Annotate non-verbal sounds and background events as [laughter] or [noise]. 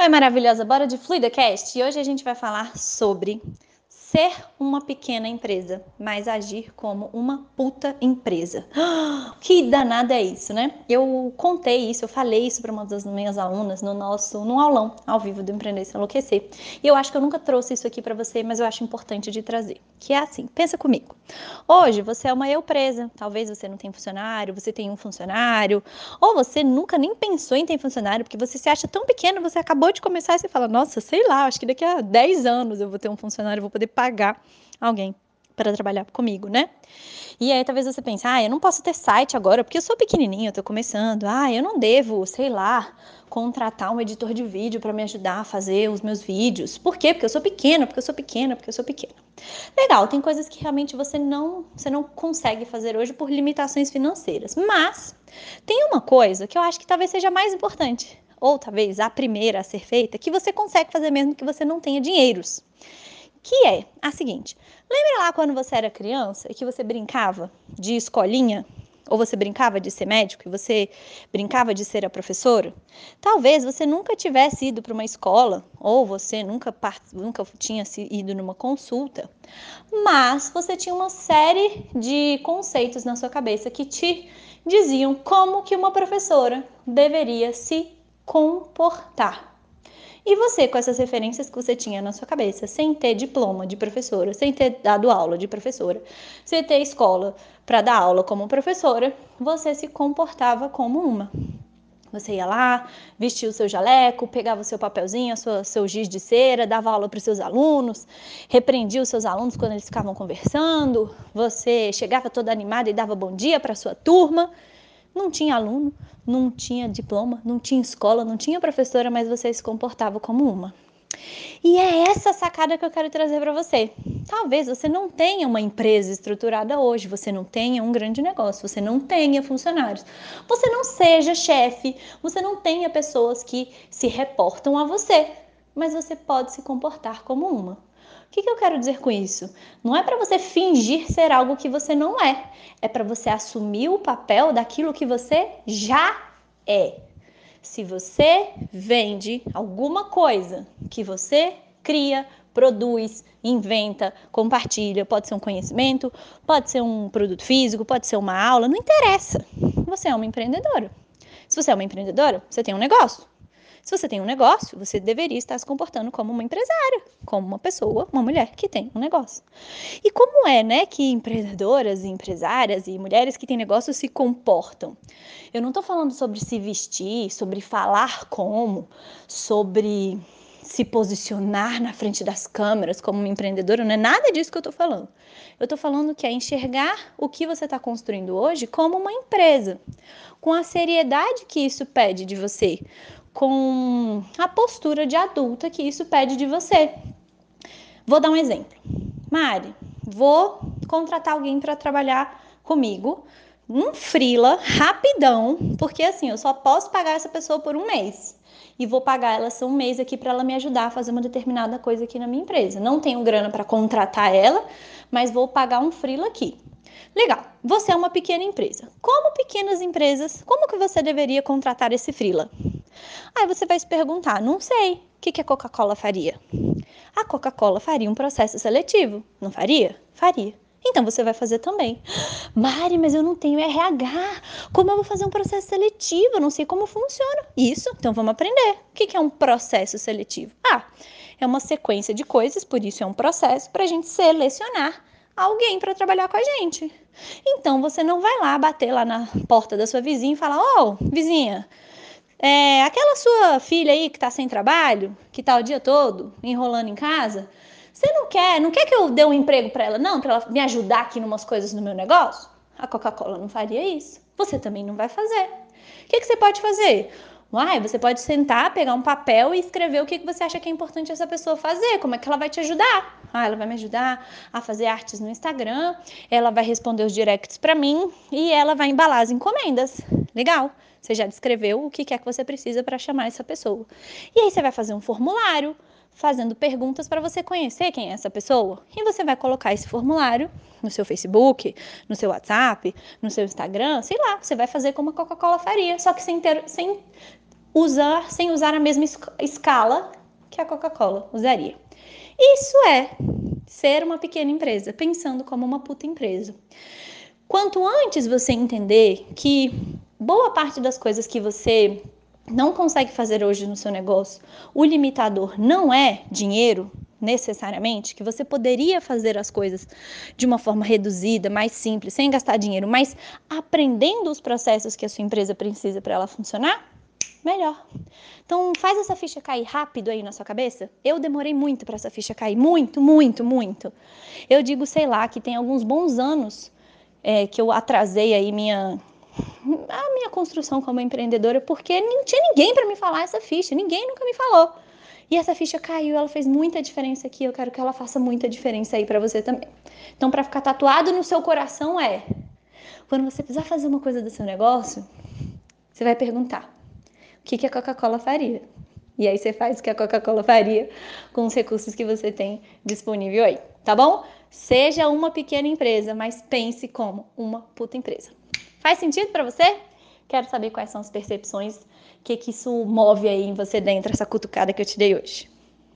Oi, maravilhosa, bora de FluidaCast? E hoje a gente vai falar sobre ser uma pequena empresa, mas agir como uma puta empresa. [gasps] Que danada é isso, né? Eu contei isso, eu falei isso para uma das minhas alunas no nosso no aulão ao vivo do Empreender se Enlouquecer. E eu acho que eu nunca trouxe isso aqui para você, mas eu acho importante de trazer. Que é assim, pensa comigo. Hoje você é uma eu presa, talvez você não tenha funcionário, você tem um funcionário, ou você nunca nem pensou em ter funcionário, porque você se acha tão pequeno, você acabou de começar e você fala: "Nossa, sei lá, acho que daqui a 10 anos eu vou ter um funcionário, vou poder pagar alguém para trabalhar comigo, né? E aí talvez você pense, ah, eu não posso ter site agora porque eu sou pequenininho, eu tô começando. Ah, eu não devo, sei lá, contratar um editor de vídeo para me ajudar a fazer os meus vídeos. Por quê? Porque eu sou pequena, porque eu sou pequena, porque eu sou pequena. Legal, tem coisas que realmente você não, você não consegue fazer hoje por limitações financeiras. Mas tem uma coisa que eu acho que talvez seja mais importante, ou talvez a primeira a ser feita, que você consegue fazer mesmo que você não tenha dinheiros que é a seguinte: lembra lá quando você era criança e que você brincava de escolinha? Ou você brincava de ser médico e você brincava de ser a professora? Talvez você nunca tivesse ido para uma escola, ou você nunca, nunca tinha ido numa consulta, mas você tinha uma série de conceitos na sua cabeça que te diziam como que uma professora deveria se comportar. E você, com essas referências que você tinha na sua cabeça, sem ter diploma de professora, sem ter dado aula de professora, sem ter escola para dar aula como professora, você se comportava como uma. Você ia lá, vestia o seu jaleco, pegava o seu papelzinho, sua, seu giz de cera, dava aula para os seus alunos, repreendia os seus alunos quando eles ficavam conversando, você chegava toda animada e dava bom dia para a sua turma. Não tinha aluno, não tinha diploma, não tinha escola, não tinha professora, mas você se comportava como uma. E é essa sacada que eu quero trazer para você. Talvez você não tenha uma empresa estruturada hoje, você não tenha um grande negócio, você não tenha funcionários, você não seja chefe, você não tenha pessoas que se reportam a você, mas você pode se comportar como uma. O que, que eu quero dizer com isso? Não é para você fingir ser algo que você não é, é para você assumir o papel daquilo que você já é. Se você vende alguma coisa que você cria, produz, inventa, compartilha, pode ser um conhecimento, pode ser um produto físico, pode ser uma aula, não interessa. Você é uma empreendedora. Se você é uma empreendedora, você tem um negócio. Se você tem um negócio, você deveria estar se comportando como uma empresária, como uma pessoa, uma mulher que tem um negócio. E como é, né, que empreendedoras e empresárias e mulheres que têm negócio se comportam? Eu não estou falando sobre se vestir, sobre falar como, sobre se posicionar na frente das câmeras como uma empreendedora, não é nada disso que eu estou falando. Eu estou falando que é enxergar o que você está construindo hoje como uma empresa, com a seriedade que isso pede de você, com a postura de adulta que isso pede de você. Vou dar um exemplo. Mari, vou contratar alguém para trabalhar comigo, um frila, rapidão, porque assim, eu só posso pagar essa pessoa por um mês. E vou pagar ela só um mês aqui para ela me ajudar a fazer uma determinada coisa aqui na minha empresa. Não tenho grana para contratar ela, mas vou pagar um frila aqui. Legal, você é uma pequena empresa. Como pequenas empresas, como que você deveria contratar esse frila? Aí você vai se perguntar: não sei, o que, que a Coca-Cola faria? A Coca-Cola faria um processo seletivo, não faria? Faria. Então você vai fazer também. [gasps] Mari, mas eu não tenho RH. Como eu vou fazer um processo seletivo? Eu não sei como funciona. Isso, então vamos aprender. O que é um processo seletivo? Ah, é uma sequência de coisas, por isso é um processo para a gente selecionar alguém para trabalhar com a gente. Então você não vai lá bater lá na porta da sua vizinha e falar: Ô, oh, vizinha, é, aquela sua filha aí que está sem trabalho, que está o dia todo enrolando em casa, você não quer, não quer que eu dê um emprego para ela, não, para ela me ajudar aqui em umas coisas no meu negócio? A Coca-Cola não faria isso. Você também não vai fazer. O que, que você pode fazer? Uai, você pode sentar, pegar um papel e escrever o que, você acha que é importante essa pessoa fazer, como é que ela vai te ajudar. Ah, ela vai me ajudar a fazer artes no Instagram, ela vai responder os directs para mim e ela vai embalar as encomendas. Legal. Você já descreveu o que é que você precisa para chamar essa pessoa. E aí você vai fazer um formulário fazendo perguntas para você conhecer quem é essa pessoa. E você vai colocar esse formulário no seu Facebook, no seu WhatsApp, no seu Instagram, sei lá, você vai fazer como a Coca-Cola faria, só que sem ter, sem usar sem usar a mesma escala que a Coca-Cola usaria. Isso é ser uma pequena empresa, pensando como uma puta empresa. Quanto antes você entender que boa parte das coisas que você não consegue fazer hoje no seu negócio, o limitador não é dinheiro, necessariamente, que você poderia fazer as coisas de uma forma reduzida, mais simples, sem gastar dinheiro, mas aprendendo os processos que a sua empresa precisa para ela funcionar, melhor. Então, faz essa ficha cair rápido aí na sua cabeça. Eu demorei muito para essa ficha cair, muito, muito, muito. Eu digo, sei lá, que tem alguns bons anos é, que eu atrasei aí minha a minha construção como empreendedora, porque não tinha ninguém para me falar essa ficha, ninguém nunca me falou. E essa ficha caiu, ela fez muita diferença aqui. Eu quero que ela faça muita diferença aí para você também. Então, para ficar tatuado no seu coração é: quando você precisar fazer uma coisa do seu negócio, você vai perguntar: o que, que a Coca-Cola faria? E aí você faz o que a Coca-Cola faria com os recursos que você tem disponível aí, tá bom? Seja uma pequena empresa, mas pense como uma puta empresa. Faz sentido para você? Quero saber quais são as percepções, o que, que isso move aí em você dentro, essa cutucada que eu te dei hoje.